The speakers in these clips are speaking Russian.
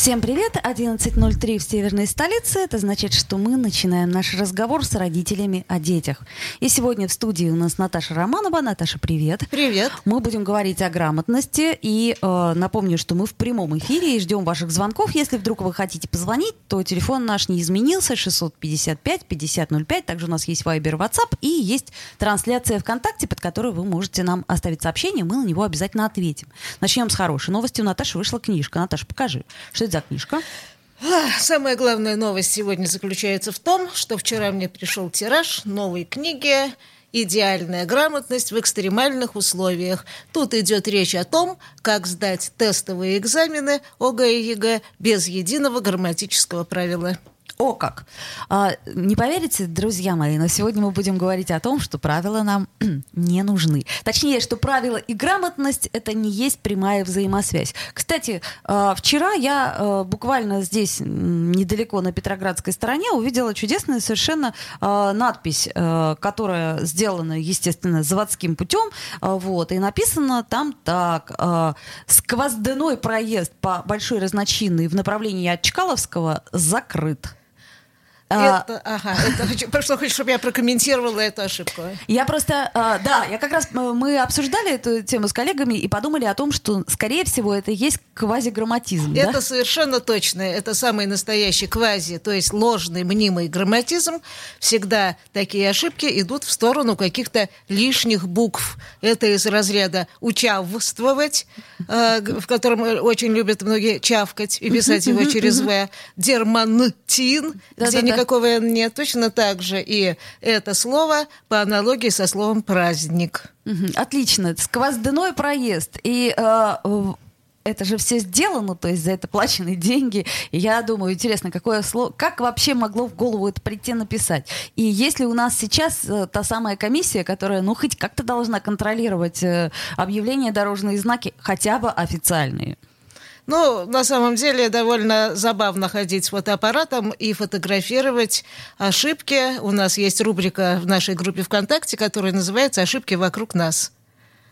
Всем привет! 11.03 в северной столице. Это значит, что мы начинаем наш разговор с родителями о детях. И сегодня в студии у нас Наташа Романова. Наташа, привет! Привет! Мы будем говорить о грамотности. И э, напомню, что мы в прямом эфире и ждем ваших звонков. Если вдруг вы хотите позвонить, то телефон наш не изменился. 655-5005. Также у нас есть Viber, WhatsApp и есть трансляция ВКонтакте, под которой вы можете нам оставить сообщение. Мы на него обязательно ответим. Начнем с хорошей новости. У Наташи вышла книжка. Наташа, покажи. Что это за книжка? Самая главная новость сегодня заключается в том, что вчера мне пришел тираж новой книги «Идеальная грамотность в экстремальных условиях». Тут идет речь о том, как сдать тестовые экзамены ОГЭ и ЕГЭ без единого грамматического правила. О как! А, не поверите, друзья мои, но сегодня мы будем говорить о том, что правила нам не нужны. Точнее, что правила и грамотность — это не есть прямая взаимосвязь. Кстати, а, вчера я а, буквально здесь, недалеко на Петроградской стороне, увидела чудесную совершенно а, надпись, которая сделана, естественно, заводским путем, вот, и написано там так. «Сквоздяной проезд по Большой Разночинной в направлении от Чкаловского закрыт». А, это, ага, это, что хочешь, чтобы я прокомментировала эту ошибку? Я просто, а, да, я как раз, мы обсуждали эту тему с коллегами и подумали о том, что, скорее всего, это есть квазиграмматизм. Это да? совершенно точно, это самый настоящий квази, то есть ложный мнимый грамматизм. Всегда такие ошибки идут в сторону каких-то лишних букв. Это из разряда учавствовать, э, в котором очень любят многие чавкать и писать его через «в», дермантин, где никак никакого нет. Точно так же и это слово по аналогии со словом «праздник». Отлично. Сквоздяной проезд. И э, это же все сделано, то есть за это плачены деньги. И я думаю, интересно, какое слово, как вообще могло в голову это прийти написать? И если у нас сейчас э, та самая комиссия, которая, ну, хоть как-то должна контролировать э, объявления, дорожные знаки, хотя бы официальные – ну, на самом деле довольно забавно ходить с фотоаппаратом и фотографировать ошибки. У нас есть рубрика в нашей группе ВКонтакте, которая называется «Ошибки вокруг нас».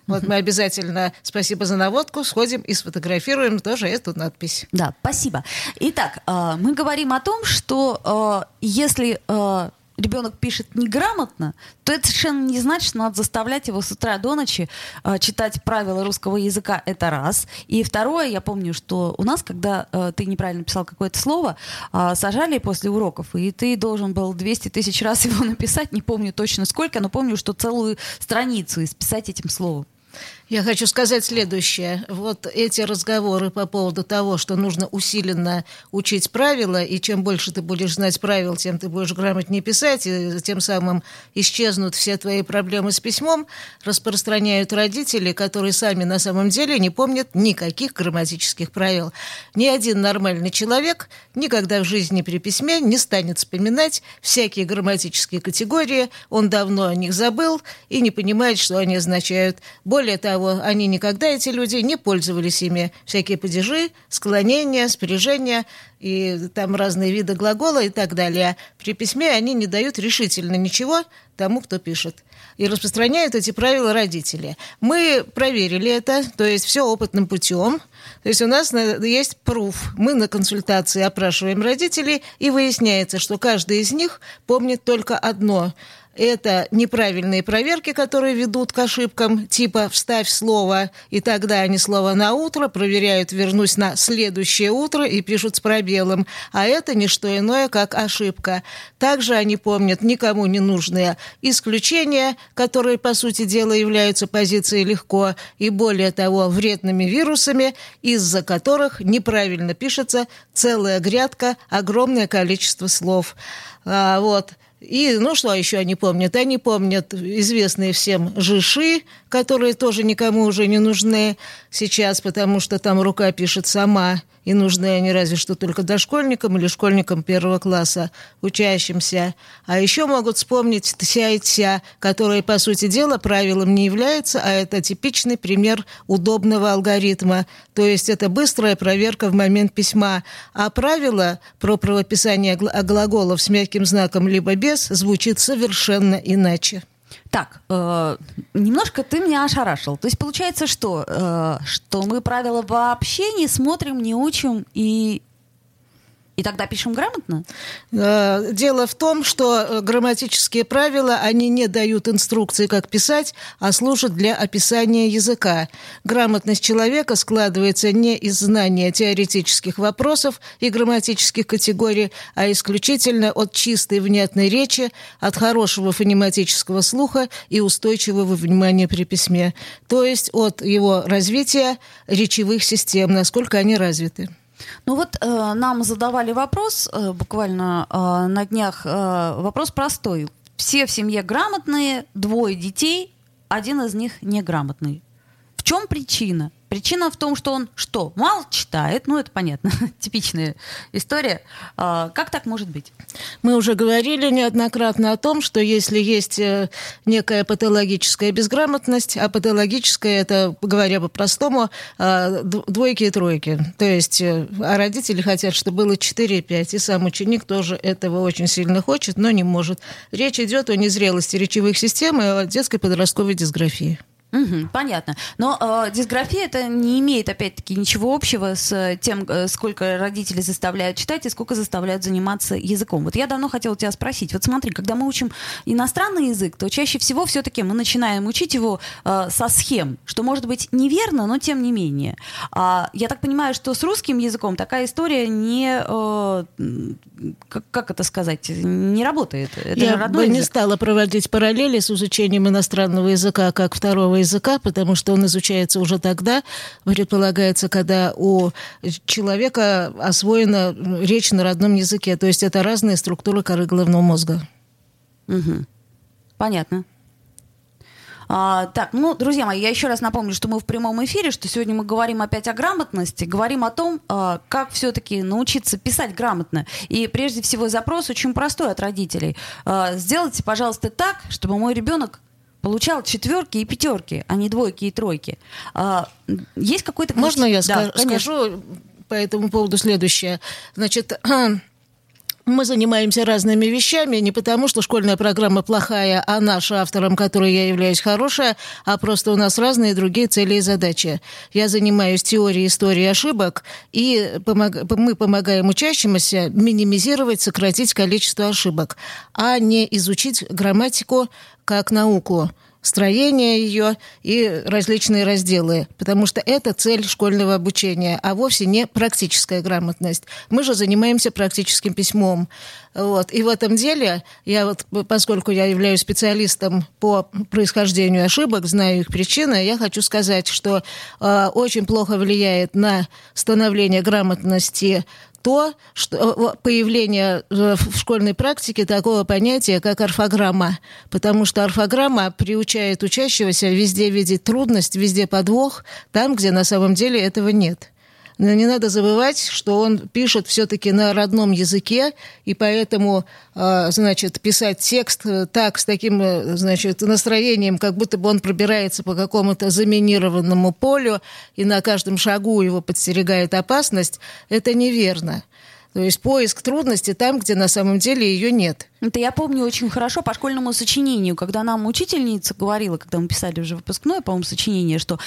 Вот мы обязательно, спасибо за наводку, сходим и сфотографируем тоже эту надпись. Да, спасибо. Итак, э, мы говорим о том, что э, если э, ребенок пишет неграмотно, то это совершенно не значит, что надо заставлять его с утра до ночи э, читать правила русского языка. Это раз. И второе, я помню, что у нас, когда э, ты неправильно писал какое-то слово, э, сажали после уроков, и ты должен был 200 тысяч раз его написать, не помню точно сколько, но помню, что целую страницу исписать этим словом. Я хочу сказать следующее. Вот эти разговоры по поводу того, что нужно усиленно учить правила, и чем больше ты будешь знать правил, тем ты будешь грамотнее писать, и тем самым исчезнут все твои проблемы с письмом, распространяют родители, которые сами на самом деле не помнят никаких грамматических правил. Ни один нормальный человек никогда в жизни при письме не станет вспоминать всякие грамматические категории, он давно о них забыл и не понимает, что они означают. Более того, того, они никогда, эти люди, не пользовались ими. Всякие падежи, склонения, спряжения и там разные виды глагола и так далее. При письме они не дают решительно ничего тому, кто пишет. И распространяют эти правила родители. Мы проверили это, то есть все опытным путем. То есть у нас есть пруф. Мы на консультации опрашиваем родителей, и выясняется, что каждый из них помнит только одно – это неправильные проверки, которые ведут к ошибкам, типа «вставь слово», и тогда они слово «на утро» проверяют «вернусь на следующее утро» и пишут с пробелом. А это не что иное, как ошибка. Также они помнят никому не нужные исключения, которые, по сути дела, являются позицией легко, и более того, вредными вирусами, из-за которых неправильно пишется целая грядка, огромное количество слов. А, вот. И, ну, что еще они помнят? Они помнят известные всем жиши, которые тоже никому уже не нужны сейчас, потому что там рука пишет сама, и нужны они разве что только дошкольникам или школьникам первого класса, учащимся. А еще могут вспомнить «тся» и «тся», которые, по сути дела, правилом не являются, а это типичный пример удобного алгоритма. То есть это быстрая проверка в момент письма. А правило про правописание глаголов с мягким знаком либо без звучит совершенно иначе. Так, э, немножко ты меня ошарашил. То есть получается, что, э, что мы правила вообще не смотрим, не учим и и тогда пишем грамотно? Э, дело в том, что э, грамматические правила, они не дают инструкции, как писать, а служат для описания языка. Грамотность человека складывается не из знания теоретических вопросов и грамматических категорий, а исключительно от чистой внятной речи, от хорошего фонематического слуха и устойчивого внимания при письме. То есть от его развития речевых систем, насколько они развиты. Ну вот э, нам задавали вопрос э, буквально э, на днях. Э, вопрос простой. Все в семье грамотные, двое детей, один из них неграмотный. Чем причина? Причина в том, что он что? Мало читает, ну это понятно, типичная история. А, как так может быть? Мы уже говорили неоднократно о том, что если есть э, некая патологическая безграмотность, а патологическая это, говоря по-простому, а, двойки и тройки. То есть, э, а родители хотят, чтобы было 4 и 5, и сам ученик тоже этого очень сильно хочет, но не может. Речь идет о незрелости речевых систем и о детской подростковой дисграфии. Угу, понятно. Но э, дисграфия это не имеет, опять-таки, ничего общего с тем, э, сколько родители заставляют читать и сколько заставляют заниматься языком. Вот я давно хотела тебя спросить. Вот смотри, когда мы учим иностранный язык, то чаще всего все-таки мы начинаем учить его э, со схем, что может быть неверно, но тем не менее. А, я так понимаю, что с русским языком такая история не, э, как, как это сказать, не работает. Это я бы язык. не стала проводить параллели с изучением иностранного языка как второго языка, потому что он изучается уже тогда, предполагается, когда у человека освоена речь на родном языке. То есть это разные структуры коры головного мозга. Угу. Понятно. А, так, ну, друзья мои, я еще раз напомню, что мы в прямом эфире, что сегодня мы говорим опять о грамотности, говорим о том, а, как все-таки научиться писать грамотно. И прежде всего запрос очень простой от родителей. А, сделайте, пожалуйста, так, чтобы мой ребенок получал четверки и пятерки, а не двойки и тройки. А, есть какой-то... Можно я да, скажу по этому поводу следующее? Значит, мы занимаемся разными вещами не потому, что школьная программа плохая, а наша автором, которой я являюсь, хорошая, а просто у нас разные другие цели и задачи. Я занимаюсь теорией истории ошибок, и помог... мы помогаем учащимся минимизировать, сократить количество ошибок, а не изучить грамматику как науку строение ее и различные разделы, потому что это цель школьного обучения, а вовсе не практическая грамотность. Мы же занимаемся практическим письмом. Вот. И в этом деле, я вот, поскольку я являюсь специалистом по происхождению ошибок, знаю их причины, я хочу сказать, что э, очень плохо влияет на становление грамотности то, что появление э, в школьной практике такого понятия, как орфограмма. Потому что орфограмма приучает учащегося везде видеть трудность, везде подвох, там, где на самом деле этого нет. Но не надо забывать, что он пишет все-таки на родном языке, и поэтому, э, значит, писать текст э, так, с таким, значит, настроением, как будто бы он пробирается по какому-то заминированному полю, и на каждом шагу его подстерегает опасность, это неверно. То есть поиск трудности там, где на самом деле ее нет. Это я помню очень хорошо по школьному сочинению, когда нам учительница говорила, когда мы писали уже выпускное, по-моему, сочинение, что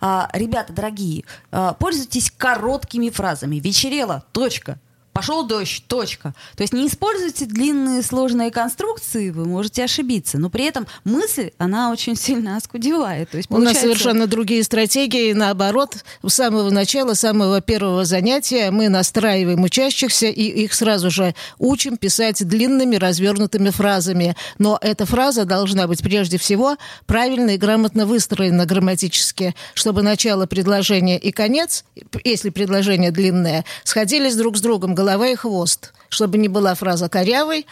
а, ребята дорогие, а, пользуйтесь короткими фразами. Вечерело, точка пошел дождь, точка. То есть не используйте длинные сложные конструкции, вы можете ошибиться, но при этом мысль, она очень сильно оскудевает. То есть, получается... У нас совершенно другие стратегии, наоборот, с самого начала, самого первого занятия мы настраиваем учащихся и их сразу же учим писать длинными развернутыми фразами. Но эта фраза должна быть прежде всего правильно и грамотно выстроена грамматически, чтобы начало предложения и конец, если предложение длинное, сходились друг с другом голова и хвост, чтобы не была фраза корявой,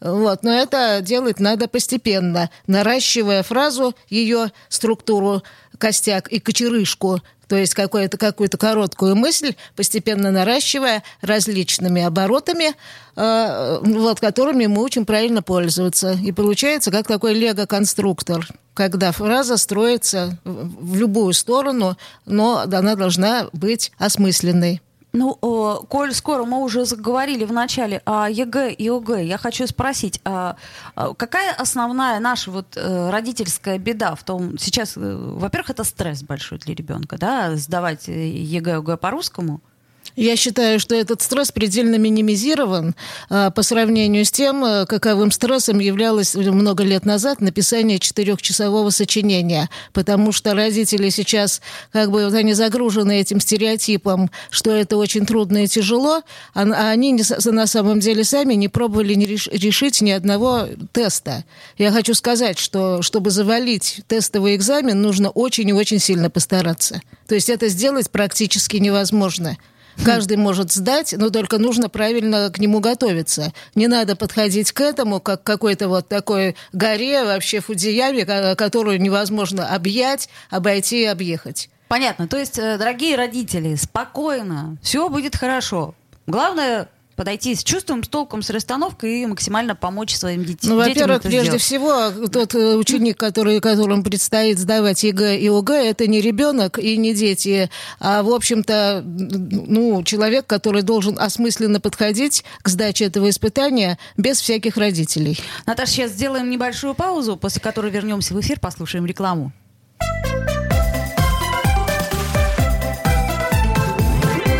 Вот, но это делать надо постепенно, наращивая фразу, ее структуру, костяк и кочерышку, то есть какую-то какую короткую мысль, постепенно наращивая различными оборотами, э, вот, которыми мы учим правильно пользоваться. И получается как такой лего-конструктор, когда фраза строится в любую сторону, но она должна быть осмысленной. Ну, э, коль скоро мы уже заговорили в начале о ЕГЭ и ОГЭ, я хочу спросить, а, а какая основная наша вот э, родительская беда в том, сейчас, э, во-первых, это стресс большой для ребенка, да, сдавать ЕГЭ, ОГЭ по-русскому – я считаю, что этот стресс предельно минимизирован а, по сравнению с тем, а, каковым стрессом являлось много лет назад написание четырехчасового сочинения, потому что родители сейчас как бы вот они загружены этим стереотипом, что это очень трудно и тяжело, а, а они на самом деле сами не пробовали не реш, решить ни одного теста. Я хочу сказать, что чтобы завалить тестовый экзамен, нужно очень и очень сильно постараться. То есть это сделать практически невозможно. Каждый может сдать, но только нужно правильно к нему готовиться. Не надо подходить к этому как к какой-то вот такой горе, вообще фудзияме, которую невозможно объять, обойти и объехать. Понятно. То есть, э, дорогие родители, спокойно, все будет хорошо. Главное подойти с чувством, с толком, с расстановкой и максимально помочь своим детям. Ну, во-первых, прежде сделать. всего, тот э, ученик, который, которому предстоит сдавать ЕГЭ и ОГЭ, это не ребенок и не дети, а, в общем-то, ну, человек, который должен осмысленно подходить к сдаче этого испытания без всяких родителей. Наташа, сейчас сделаем небольшую паузу, после которой вернемся в эфир, послушаем рекламу.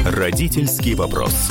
Родительский вопрос.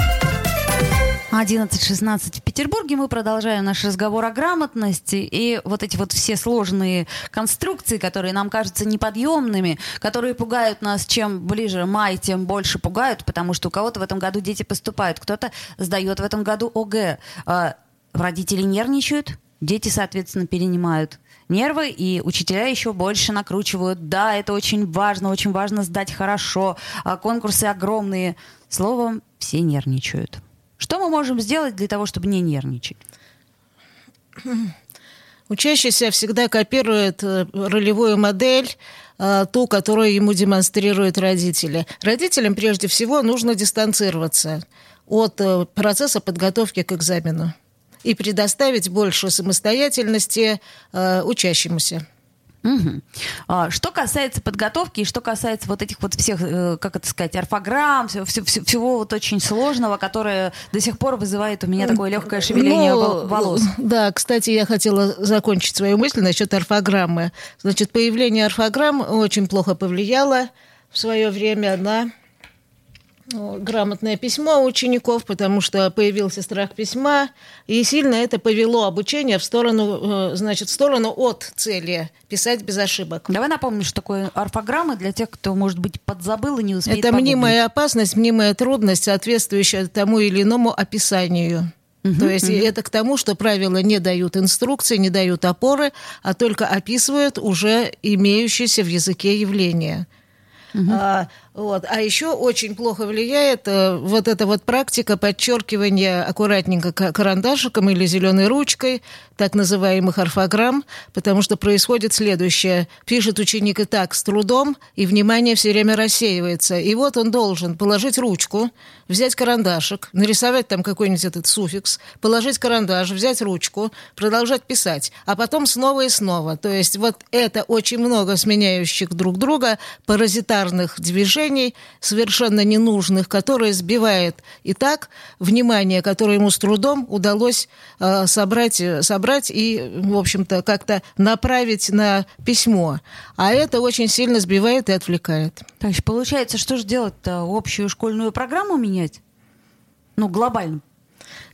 11.16 в Петербурге. Мы продолжаем наш разговор о грамотности. И вот эти вот все сложные конструкции, которые нам кажутся неподъемными, которые пугают нас, чем ближе май, тем больше пугают, потому что у кого-то в этом году дети поступают, кто-то сдает в этом году ОГЭ. А родители нервничают, дети, соответственно, перенимают нервы, и учителя еще больше накручивают. Да, это очень важно, очень важно сдать хорошо. А конкурсы огромные. Словом, все нервничают. Что мы можем сделать для того, чтобы не нервничать? Учащийся всегда копирует э, ролевую модель, э, ту, которую ему демонстрируют родители. Родителям прежде всего нужно дистанцироваться от э, процесса подготовки к экзамену и предоставить больше самостоятельности учащемуся. Угу. А, что касается подготовки и что касается вот этих вот всех, э, как это сказать, орфограмм, всего, всего, всего вот очень сложного, которое до сих пор вызывает у меня такое легкое шевеление ну, волос. Да, кстати, я хотела закончить свою мысль насчет орфограммы. Значит, появление орфограмм очень плохо повлияло в свое время на грамотное письмо учеников, потому что появился страх письма, и сильно это повело обучение в сторону, э, значит, в сторону от цели писать без ошибок. Давай напомним, что такое орфограмма для тех, кто, может быть, подзабыл и не успеет Это погуглить. мнимая опасность, мнимая трудность, соответствующая тому или иному описанию. Угу, То есть угу. это к тому, что правила не дают инструкции, не дают опоры, а только описывают уже имеющиеся в языке явления. Угу. А, вот. А еще очень плохо влияет э, вот эта вот практика подчеркивания аккуратненько карандашиком или зеленой ручкой так называемых орфограмм, потому что происходит следующее. Пишет ученик и так с трудом, и внимание все время рассеивается. И вот он должен положить ручку, взять карандашик, нарисовать там какой-нибудь этот суффикс, положить карандаш, взять ручку, продолжать писать, а потом снова и снова. То есть вот это очень много сменяющих друг друга паразитарных движений, решений, совершенно ненужных, которые сбивает и так внимание, которое ему с трудом удалось э, собрать, собрать и, в общем-то, как-то направить на письмо. А это очень сильно сбивает и отвлекает. Есть получается, что же делать-то? Общую школьную программу менять? Ну, глобально.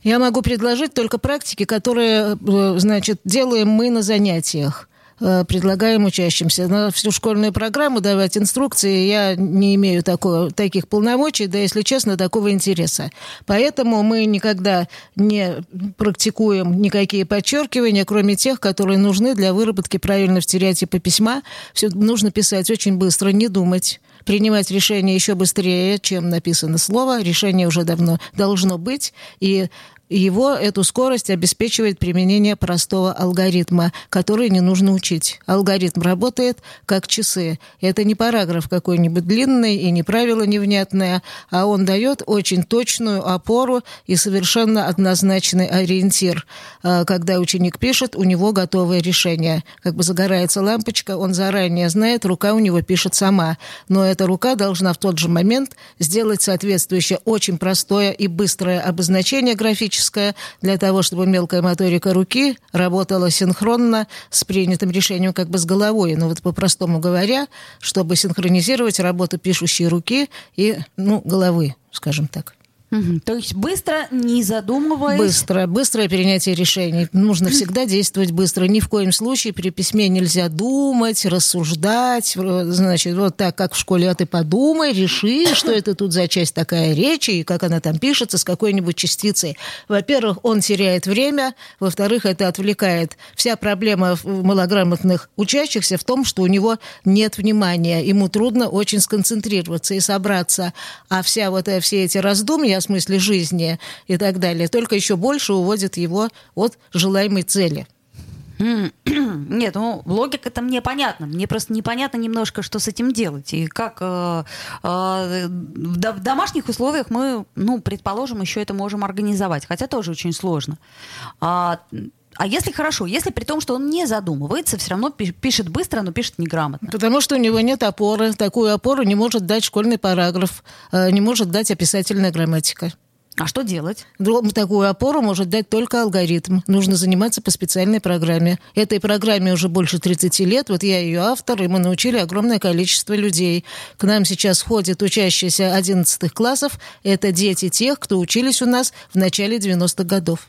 Я могу предложить только практики, которые, э, значит, делаем мы на занятиях э, предлагаем учащимся. На всю школьную программу давать инструкции я не имею такого, таких полномочий, да, если честно, такого интереса. Поэтому мы никогда не практикуем никакие подчеркивания, кроме тех, которые нужны для выработки правильного стереотипа письма. Все нужно писать очень быстро, не думать принимать решение еще быстрее, чем написано слово. Решение уже давно должно быть. И его эту скорость обеспечивает применение простого алгоритма, который не нужно учить. Алгоритм работает как часы. Это не параграф какой-нибудь длинный и не правило невнятное, а он дает очень точную опору и совершенно однозначный ориентир. А, когда ученик пишет, у него готовое решение. Как бы загорается лампочка, он заранее знает, рука у него пишет сама. Но эта рука должна в тот же момент сделать соответствующее очень простое и быстрое обозначение графическое техническая для того, чтобы мелкая моторика руки работала синхронно с принятым решением как бы с головой. Но вот по-простому говоря, чтобы синхронизировать работу пишущей руки и ну, головы, скажем так. То есть быстро, не задумываясь. Быстро, быстрое принятие решений. Нужно всегда действовать быстро. Ни в коем случае при письме нельзя думать, рассуждать. Значит, вот так, как в школе, а ты подумай, реши, что это тут за часть такая речи, и как она там пишется, с какой-нибудь частицей. Во-первых, он теряет время. Во-вторых, это отвлекает. Вся проблема малограмотных учащихся в том, что у него нет внимания. Ему трудно очень сконцентрироваться и собраться. А вся вот э, все эти раздумья о смысле жизни и так далее, только еще больше уводит его от желаемой цели. Нет, ну логика это мне понятна. Мне просто непонятно немножко, что с этим делать. И как э, э, в домашних условиях мы, ну, предположим, еще это можем организовать. Хотя тоже очень сложно. А, а если хорошо, если при том, что он не задумывается, все равно пишет быстро, но пишет неграмотно. Потому что у него нет опоры. Такую опору не может дать школьный параграф, э, не может дать описательная грамматика. А что делать? Такую опору может дать только алгоритм. Нужно заниматься по специальной программе. Этой программе уже больше 30 лет. Вот я ее автор, и мы научили огромное количество людей. К нам сейчас ходят учащиеся 11 классов. Это дети тех, кто учились у нас в начале 90-х годов.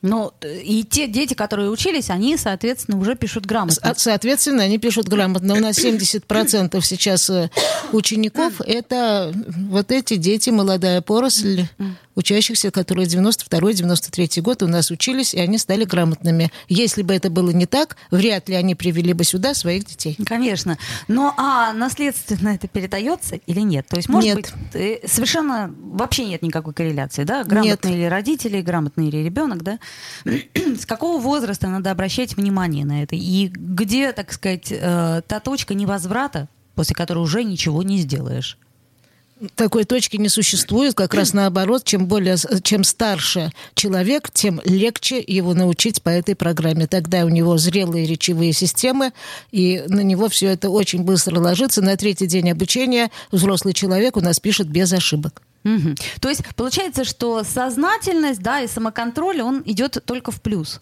Ну, и те дети, которые учились, они, соответственно, уже пишут грамотно. Соответственно, они пишут грамотно. У нас 70% сейчас э, учеников – это вот эти дети, молодая поросль, учащихся, которые 92-93 год у нас учились, и они стали грамотными. Если бы это было не так, вряд ли они привели бы сюда своих детей. Конечно. Но а наследственно это передается или нет? То есть, может нет. быть, э, совершенно вообще нет никакой корреляции, да? Грамотные нет. ли родители, грамотный ли ребенок, да? С какого возраста надо обращать внимание на это? И где, так сказать, э, та точка невозврата, после которой уже ничего не сделаешь? Такой точки не существует, как раз наоборот, чем более, чем старше человек, тем легче его научить по этой программе. Тогда у него зрелые речевые системы, и на него все это очень быстро ложится. На третий день обучения взрослый человек у нас пишет без ошибок. Угу. То есть получается, что сознательность, да, и самоконтроль, он идет только в плюс.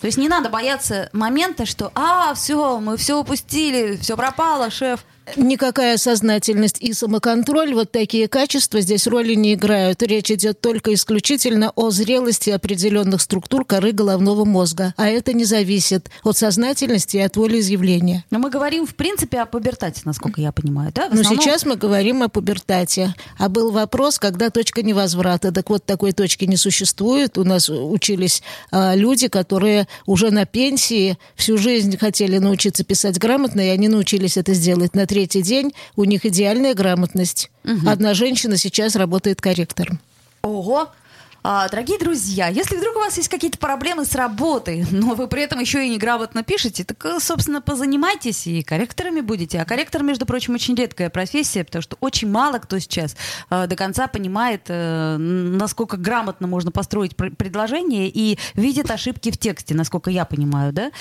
То есть не надо бояться момента, что а, все, мы все упустили, все пропало, шеф никакая сознательность и самоконтроль, вот такие качества здесь роли не играют. Речь идет только исключительно о зрелости определенных структур коры головного мозга. А это не зависит от сознательности и от волеизъявления. Но мы говорим, в принципе, о пубертате, насколько я понимаю, да? Основном... Но сейчас мы говорим о пубертате. А был вопрос, когда точка невозврата. Так вот, такой точки не существует. У нас учились а, люди, которые уже на пенсии всю жизнь хотели научиться писать грамотно, и они научились это сделать на третий день у них идеальная грамотность. Угу. Одна женщина сейчас работает корректором. Ого! А, дорогие друзья, если вдруг у вас есть какие-то проблемы с работой, но вы при этом еще и неграмотно пишете, так, э, собственно, позанимайтесь и корректорами будете. А корректор, между прочим, очень редкая профессия, потому что очень мало кто сейчас э, до конца понимает, э, насколько грамотно можно построить пр- предложение и видит ошибки в тексте, насколько я понимаю, да?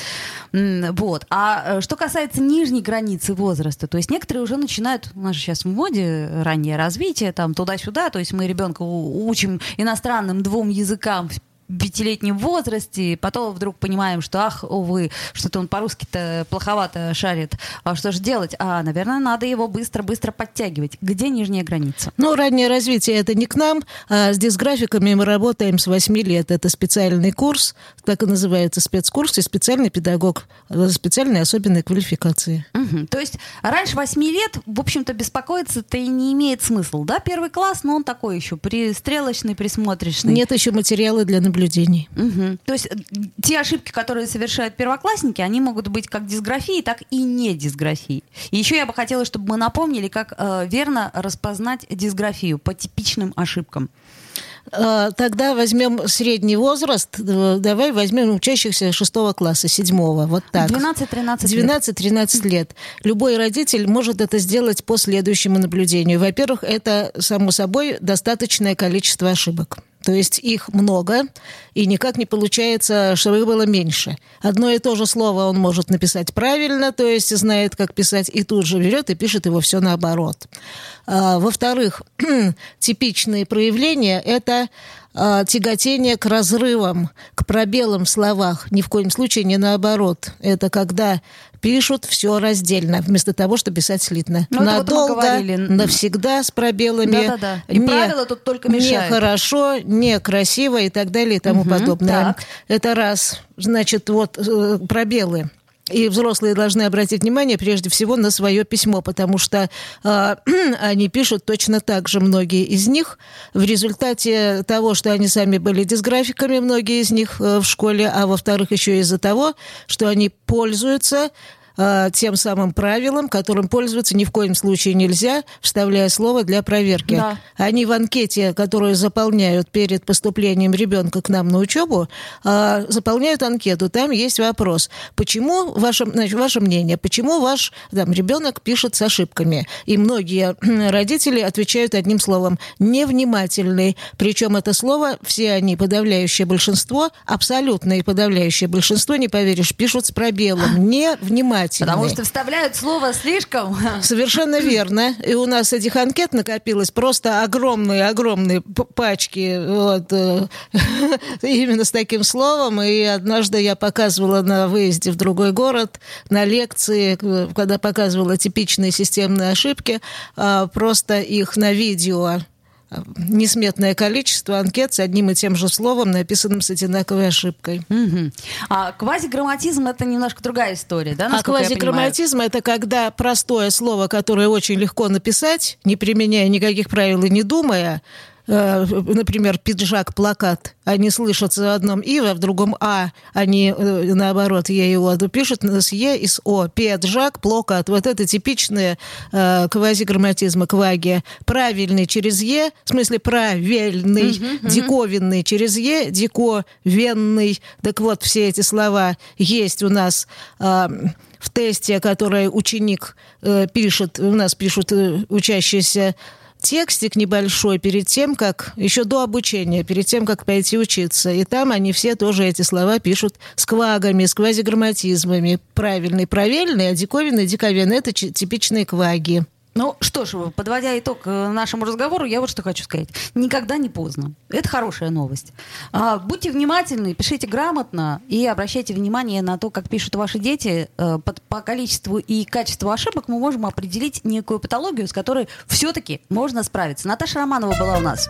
Вот. А э, что касается нижней границы возраста, то есть некоторые уже начинают, у нас же сейчас в моде раннее развитие, там туда-сюда, то есть мы ребенка учим иностранным двум языкам пятилетнем возрасте, потом вдруг понимаем, что, ах, увы, что-то он по-русски-то плоховато шарит. А что же делать? А, наверное, надо его быстро-быстро подтягивать. Где нижняя граница? Ну, раннее развитие это не к нам, а с дисграфиками мы работаем с 8 лет. Это специальный курс, так и называется спецкурс, и специальный педагог, э, специальные особенные квалификации. Мгм. То есть раньше 8 лет, в общем-то, беспокоиться-то и не имеет смысла, да? Первый класс, но он такой еще пристрелочный, присмотричный. Нет еще материала для наблюдений. Мгм. То есть э, те ошибки, которые совершают первоклассники, они могут быть как дисграфии, так и не дисграфии. И еще я бы хотела, чтобы мы напомнили, как э, верно распознать дисграфию по типичным ошибкам. А, Тогда возьмем средний возраст, э, давай возьмем учащихся шестого класса, седьмого, вот так. 12-13 лет. 12-13 лет. Любой родитель может это сделать по следующему наблюдению. Во-первых, это, само собой, достаточное количество ошибок. То есть их много, и никак не получается, чтобы их было меньше. Одно и то же слово он может написать правильно, то есть знает, как писать, и тут же берет и пишет его все наоборот. А, Во-вторых, типичные проявления – это а, тяготение к разрывам, к пробелам в словах. Ни в коем случае не наоборот. Это когда пишут все раздельно, вместо того, чтобы писать слитно. Ну, Надолго, навсегда с пробелами. Да-да-да. И правила тут только мешают. Нехорошо, некрасиво и так далее и тому Мгм, подобное. так. Это раз. Значит, вот э, пробелы. И взрослые должны обратить внимание прежде всего на свое письмо, потому что э, они пишут точно так же, многие из них. В результате того, что они сами были дисграфиками, многие из них э, в школе, а во-вторых, еще из-за того, что они пользуются э, тем самым правилом, которым пользоваться ни в коем случае нельзя, вставляя слово для проверки. Да. Они в анкете, которую заполняют перед поступлением ребенка к нам на учебу, а, заполняют анкету. Там есть вопрос. Почему, ваше, значит, ваше мнение, почему ваш там, ребенок пишет с ошибками? И многие родители отвечают одним словом «невнимательный». Причем это слово, все они, подавляющее большинство, абсолютное подавляющее большинство, не поверишь, пишут с пробелом «невнимательный». Потому что вставляют слово слишком... Совершенно верно. И у нас этих анкет накопилось просто огромные-огромные пачки вот, э, именно с таким словом. И однажды я показывала на выезде в другой город, на лекции, э, когда показывала типичные системные ошибки, а, просто их на видео несметное количество анкет с одним и тем же словом, написанным с одинаковой ошибкой. Мгм. А квазиграмматизм это немножко другая история, да? А квазиграмматизм это когда простое слово, которое очень легко написать, не применяя никаких правил и не думая, например, пиджак, плакат, они слышатся в одном «и», а в другом «а», они э, наоборот «е» и «о», пишут с «е» и с «о». Пиджак, плакат. Вот это типичные э, квазиграмматизмы, кваги. Правильный через «е», в смысле правильный, диковинный через «е», диковенный. Так вот, все эти слова есть у нас э, в тесте, который ученик э, пишет, у нас пишут э, учащиеся текстик небольшой перед тем, как, еще до обучения, перед тем, как пойти учиться. И там они все тоже эти слова пишут с квагами, с. Правильный, правильный, а диковинный, диковинный. Это типичные кваги. Ну что ж, подводя итог э, нашему разговору, я вот что хочу сказать. Никогда не поздно. Это хорошая новость. А, будьте внимательны, пишите грамотно и обращайте внимание на то, как пишут ваши дети. Э, под- по количеству и качеству ошибок мы можем определить некую патологию, с которой все-таки можно справиться. Наташа Романова была у нас.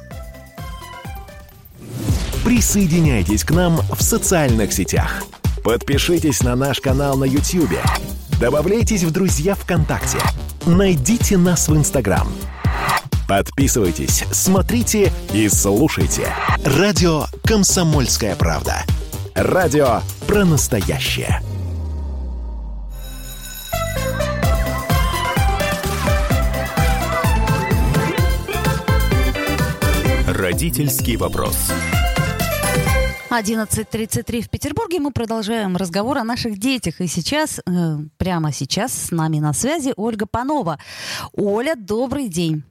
Присоединяйтесь к нам в социальных сетях. Подпишитесь на наш канал на YouTube. Добавляйтесь в друзья ВКонтакте. Найдите нас в Инстаграм. Подписывайтесь, смотрите и слушайте. Радио «Комсомольская правда». Радио про настоящее. Родительский вопрос. 11.33 в Петербурге. Мы продолжаем разговор о наших детях. И сейчас, э, прямо сейчас с нами на связи Ольга Панова. Оля, добрый день.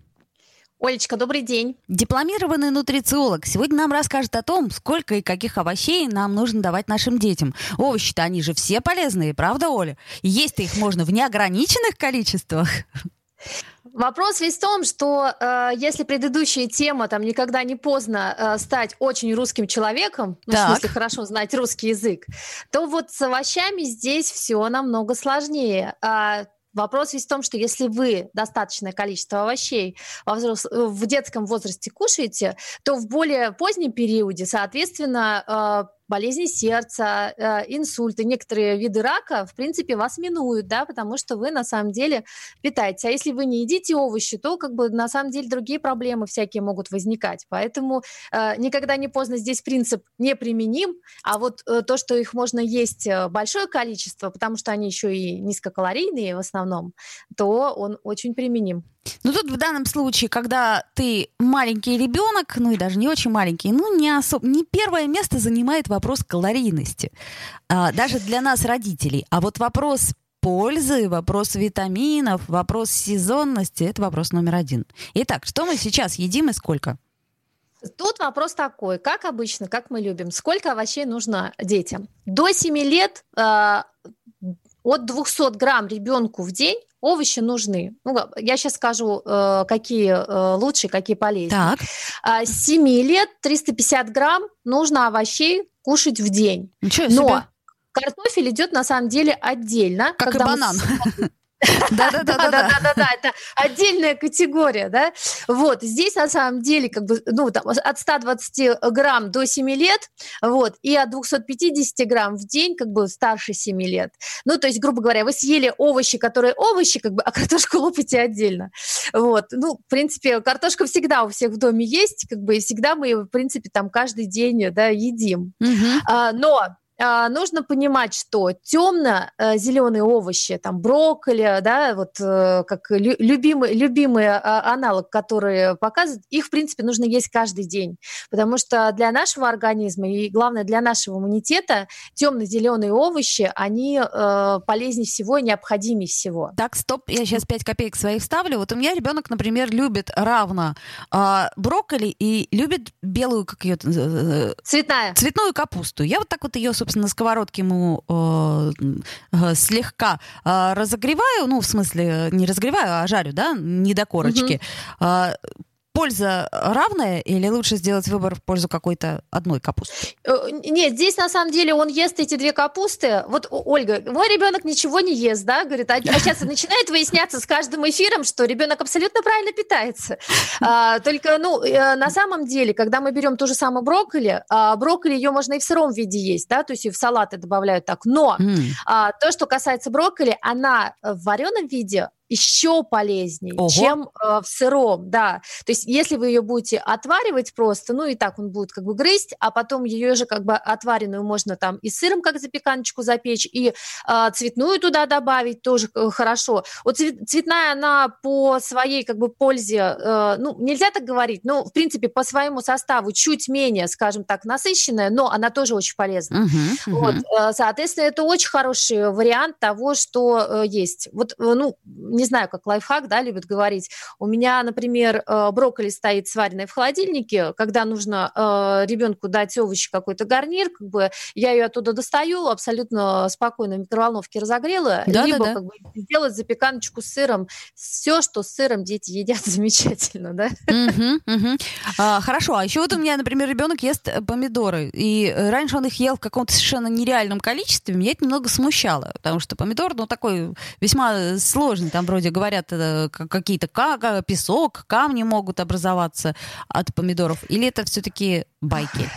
Олечка, добрый день. Дипломированный нутрициолог сегодня нам расскажет о том, сколько и каких овощей нам нужно давать нашим детям. Овощи-то они же все полезные, правда, Оля? Есть-то их можно в неограниченных количествах. Вопрос весь в том, что э, если предыдущая тема там никогда не поздно э, стать очень русским человеком, ну, в смысле хорошо знать русский язык, то вот с овощами здесь все намного сложнее. А Вопрос весь в том, что если вы достаточное количество овощей во взрос... в детском возрасте кушаете, то в более позднем периоде, соответственно, э, болезни сердца, э, инсульты, некоторые виды рака, в принципе, вас минуют, да, потому что вы на самом деле питаетесь. А если вы не едите овощи, то как бы на самом деле другие проблемы всякие могут возникать. Поэтому э, никогда не поздно здесь принцип не применим, а вот э, то, что их можно есть э, большое количество, потому что они еще и низкокалорийные в основном, то он очень применим. Ну тут в данном случае, когда ты маленький ребенок, ну и даже не очень маленький, ну не особо, не первое место занимает вопрос калорийности, а, даже для нас родителей. А вот вопрос пользы, вопрос витаминов, вопрос сезонности – это вопрос номер один. Итак, что мы сейчас едим и сколько? Тут вопрос такой, как обычно, как мы любим, сколько овощей нужно детям? До 7 лет э, от 200 грамм ребенку в день овощи нужны. Ну, я сейчас скажу, э, какие э, лучше, какие полезнее. Так. А, с 7 лет 350 грамм нужно овощей кушать в день. Ничего себе. Но картофель идет на самом деле отдельно. Как и банан. Мы Да-да-да, это отдельная категория, да. Вот, здесь на самом деле как бы, ну, там, от 120 грамм до 7 лет, вот, и от 250 грамм в день, как бы, старше 7 лет. Ну, то есть, грубо говоря, вы съели овощи, которые овощи, как бы, а картошку лупите отдельно. Вот, ну, в принципе, картошка всегда у всех в доме есть, как бы, и всегда мы в принципе, там каждый день, да, едим. А, но нужно понимать, что темно-зеленые э, овощи, там брокколи, да, вот э, как любимый, любимый а, аналог, который показывают, их, в принципе, нужно есть каждый день, потому что для нашего организма и, главное, для нашего иммунитета темно-зеленые овощи, они э, полезнее всего и необходимее всего. Так, стоп, я сейчас 5 копеек своих вставлю. Вот у меня ребенок, например, любит равно э, брокколи и любит белую, как ее... Цветная. Цветную капусту. Я вот так вот ее, собственно, собственно, на сковородке ему э, э, слегка э, разогреваю, ну, в смысле, не разогреваю, а жарю, да, не до корочки. Угу. Э, польза равная или лучше сделать выбор в пользу какой-то одной капусты? Э, нет, здесь на самом деле он ест эти две капусты. Вот, Ольга, мой ребенок ничего не ест, да, говорит, а, а сейчас начинает выясняться с каждым эфиром, что ребенок абсолютно правильно питается. А, только, ну, э, на самом деле, когда мы берем ту же самую брокколи, а, брокколи ее можно и в сыром виде есть, да, то есть и в салаты добавляют так. Но mm. а, то, что касается брокколи, она в вареном виде еще полезнее, Ого. чем э, в сыром, да. То есть если вы ее будете отваривать просто, ну и так он будет как бы грызть, а потом ее же как бы отваренную можно там и сыром как запеканочку запечь, и э, цветную туда добавить тоже э, хорошо. Вот цвет, цветная она по своей как бы пользе, э, ну нельзя так говорить, но в принципе по своему составу чуть менее, скажем так, насыщенная, но она тоже очень полезна. Uh-huh. Вот, э, соответственно, это очень хороший вариант того, что э, есть. Вот, э, ну не знаю, как лайфхак, да, любят говорить. У меня, например, э, брокколи стоит сваренный в холодильнике, когда нужно э, ребенку дать овощи какой-то гарнир, как бы я ее оттуда достаю, абсолютно спокойно в микроволновке разогрела, да, либо да, да. как бы сделать запеканочку с сыром. Все, что с сыром дети едят, замечательно, да? Угу, угу. А, хорошо, а еще вот у меня, например, ребенок ест э, помидоры, и раньше он их ел в каком-то совершенно нереальном количестве, меня это немного смущало, потому что помидор, ну, такой весьма сложный, там вроде говорят, э, какие-то песок, камни могут образоваться от помидоров? Или это все-таки байки?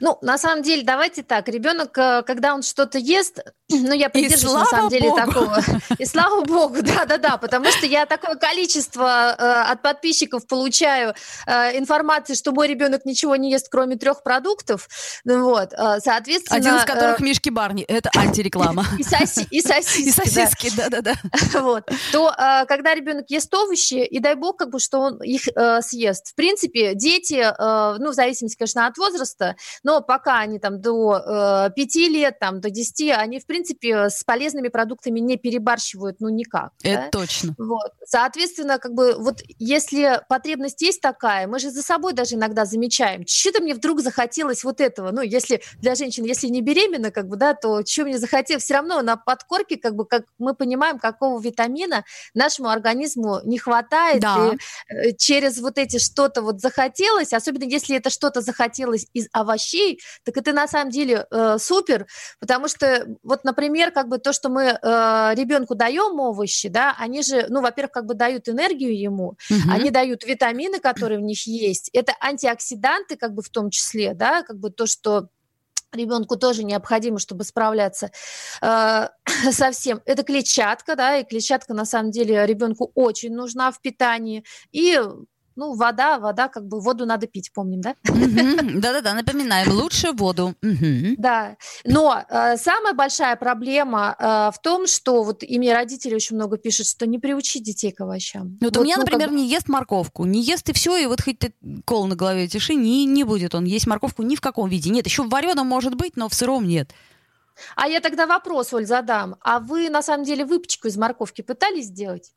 Ну, на самом деле, давайте так, ребенок, э, когда он что-то ест, ну, я придерживаюсь, на самом деле, Богу. такого. И слава богу, да-да-да, потому что я такое количество э, от подписчиков получаю э, информации, что мой ребенок ничего не ест, кроме трех продуктов, ну, вот, э, соответственно... Один из которых э, Мишки Барни, это антиреклама. И, соси, и сосиски. И сосиски, да-да-да. Вот, то, э, когда ребенок ест овощи, и дай бог, как бы, что он их э, съест. В принципе, дети, э, ну, в зависимости, конечно, от возраста, Но пока они там до э, 5 лет, там, до 10, они, в принципе, с полезными продуктами не перебарщивают, ну, никак. Это да? точно. Вот. Соответственно, как бы, вот если потребность есть такая, мы же за собой даже иногда замечаем, что-то мне вдруг захотелось вот этого. Ну, если для женщин, если не беременна, как бы, да, то что мне захотелось, все равно на подкорке, как бы, как мы понимаем, какого витамина нашему организму не хватает. Да. И э, через вот эти что-то вот захотелось, особенно если это что-то захотелось из овощей, так это на самом деле э, супер, потому что вот, например, как бы то, что мы э, ребенку даем овощи, да, они же, ну, во-первых, как бы дают энергию ему, Мгм. они дают витамины, которые в них есть, это антиоксиданты, как бы в том числе, да, как бы то, что ребенку тоже необходимо, чтобы справляться э, со всем. Это клетчатка, да, и клетчатка на самом деле ребенку очень нужна в питании. И, ну, вода, вода, как бы воду надо пить, помним, да? Да-да-да, напоминаем, лучше воду. Да, но э, самая большая проблема э, в том, что вот и мне родители очень много пишут, что не приучить детей к овощам. Ну, Вот у меня, ну, например, не ест морковку. Не ест и все, и вот хоть ты кол на голове тиши, не, не будет он есть морковку ни в каком виде. Нет, еще в вареном может быть, но в сыром нет. А я тогда вопрос, Оль, задам. А вы на самом деле выпечку из морковки пытались сделать?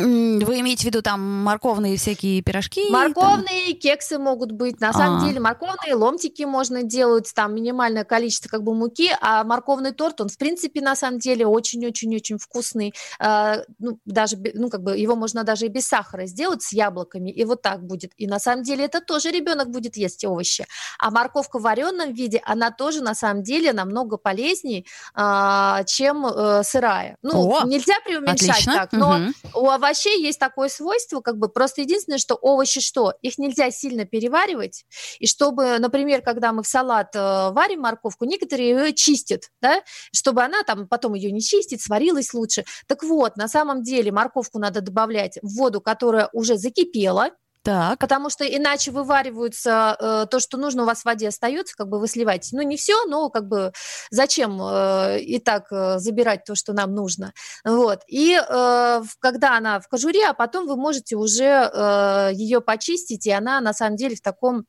Вы имеете в виду там морковные всякие пирожки? там? Морковные кексы могут быть. На самом А. деле морковные ломтики можно делать, там минимальное количество как бы муки, а морковный торт, он в принципе на самом деле очень-очень-очень вкусный. А, ну, даже, ну, как бы его можно даже и без сахара сделать с яблоками, и вот так будет. И на самом деле это тоже ребенок будет есть овощи. А морковка в вареном виде, она тоже на самом деле намного полезнее, а, чем э, сырая. Ну, О, нельзя преуменьшать Отлично. так, но Мгм. у овощей есть такое свойство, как бы просто единственное, что овощи что? Их нельзя сильно переваривать, и чтобы, например, когда мы в салат э, варим морковку, некоторые ее чистят, да, чтобы она там потом ее не чистить, сварилась лучше. Так вот, на самом деле морковку надо добавлять в воду, которая уже закипела, Так. потому что иначе вывариваются э, то, что нужно у вас в воде остается, как бы вы сливаете. Ну, не все, но как бы зачем э, и так э, забирать то, что нам нужно. Вот. И э, когда она в кожуре, а потом вы можете уже э, ее почистить, и она на самом деле в таком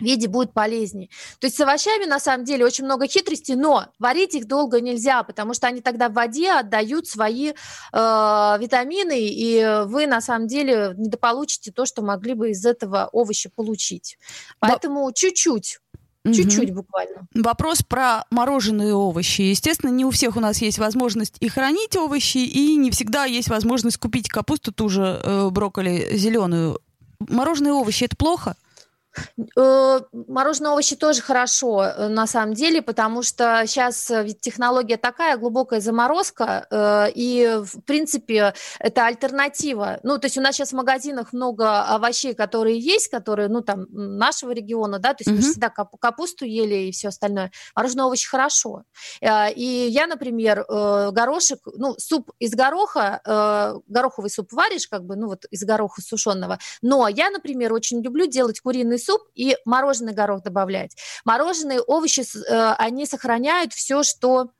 виде будет полезнее. То есть с овощами на самом деле очень много хитростей, но варить их долго нельзя, потому что они тогда в воде отдают свои э, витамины, и вы на самом деле недополучите то, что могли бы из этого овоща получить. Поэтому чуть-чуть, чуть-чуть буквально. Вопрос про мороженые овощи. Естественно, не у всех у нас есть возможность и хранить овощи, и не всегда есть возможность купить капусту, ту же э, брокколи зеленую. Мороженые овощи это плохо? Э, Мороженые овощи тоже хорошо, э, на самом деле, потому что сейчас ведь технология такая, глубокая заморозка, э, и, в принципе, это альтернатива. Ну, то есть у нас сейчас в магазинах много овощей, которые есть, которые, ну, там, нашего региона, да, то есть мы же Мгм. всегда кап- капусту ели и все остальное. Мороженые овощи хорошо. Э, И я, например, э, горошек, ну, суп из гороха, э, гороховый суп варишь, как бы, ну, вот из гороха сушеного, но я, например, очень люблю делать куриный суп и мороженый горох добавлять. Мороженые овощи, э, они сохраняют все, что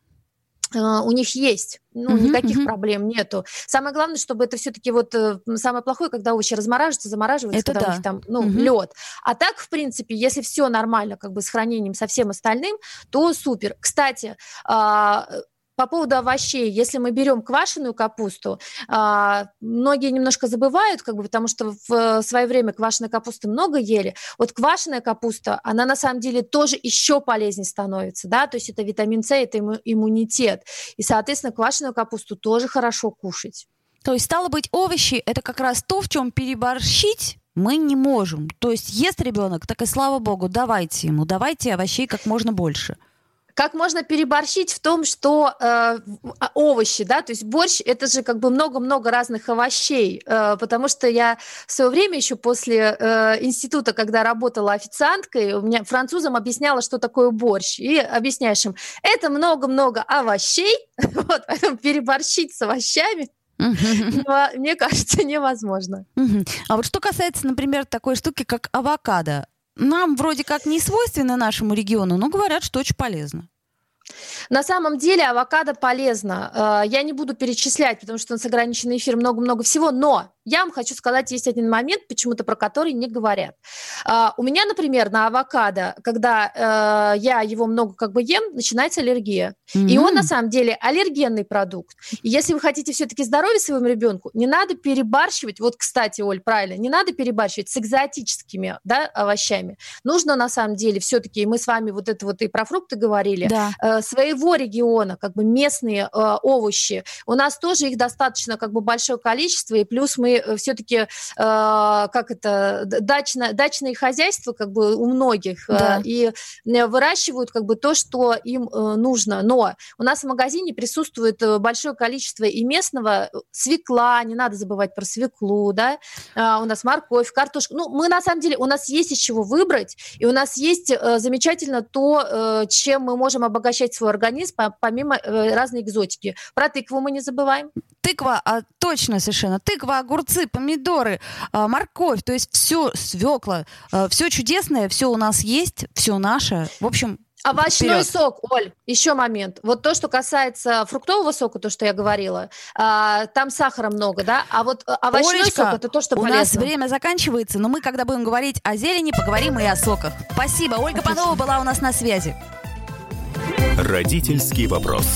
э, у них есть. Ну, Мгм, никаких мгм. проблем нету. Самое главное, чтобы это все-таки вот э, самое плохое, когда овощи размораживаются, замораживаются, Это когда у да. них там, ну, Мгм. лед. А так, в принципе, если все нормально, как бы с хранением, со всем остальным, то супер. Кстати, а, по поводу овощей, если мы берем квашеную капусту, а, многие немножко забывают, как бы, потому что в э, свое время квашеной капусты много ели. Вот квашеная капуста, она на самом деле тоже еще полезнее становится, да, то есть это витамин С, это имму- иммунитет. И, соответственно, квашеную капусту тоже хорошо кушать. То есть, стало быть, овощи это как раз то, в чем переборщить мы не можем. То есть, ест ребенок, так и слава богу, давайте ему, давайте овощей как можно больше. Как можно переборщить в том, что э, а, овощи, да, то есть борщ это же как бы много-много разных овощей, э, потому что я в свое время еще после э, института, когда работала официанткой, у меня французам объясняла, что такое борщ, и объясняешь им, это много-много овощей, вот, поэтому переборщить с овощами, мне кажется, невозможно. А вот что касается, например, такой штуки, как авокадо. Нам вроде как не свойственно нашему региону, но говорят, что очень полезно. На самом деле авокадо полезно. Э, Я не буду перечислять, потому что у нас ограниченный эфир много-много всего, но я вам хочу сказать, есть один момент, почему-то про который не говорят. А, у меня, например, на авокадо, когда э, я его много как бы ем, начинается аллергия. Mm-hmm. И он на самом деле аллергенный продукт. И если вы хотите все-таки здоровья своему ребенку, не надо перебарщивать. Вот, кстати, Оль, правильно, не надо перебарщивать с экзотическими да, овощами. Нужно на самом деле все-таки, мы с вами вот это вот и про фрукты говорили, да. э, своего региона, как бы местные э, овощи. У нас тоже их достаточно как бы большое количество, и плюс мы э, все-таки, э, как это, дачно, дачные хозяйства как бы у многих, э, да. и выращивают как бы то, что им нужно. Но у нас в магазине присутствует большое количество и местного свекла, не надо забывать про свеклу, да, э, у нас морковь, картошка. Ну, мы на самом деле, у нас есть из чего выбрать, и у нас есть замечательно то, чем мы можем обогащать свой организм, помимо разной экзотики. Про тыкву мы не забываем. Тыква, а, точно совершенно. Тыква, огурцы, помидоры, а, морковь, то есть все, свекла, а, все чудесное, все у нас есть, все наше. В общем, Овощной Вперед. сок, Оль, еще момент. Вот то, что касается фруктового сока, то, что я говорила, а, там сахара много, да? А вот э, овощной Олечка, сок это то, что у полезно. У нас время заканчивается, но мы, когда будем говорить о зелени, поговорим и о соках. Спасибо. Ольга Панова была у нас на связи. Родительский вопрос.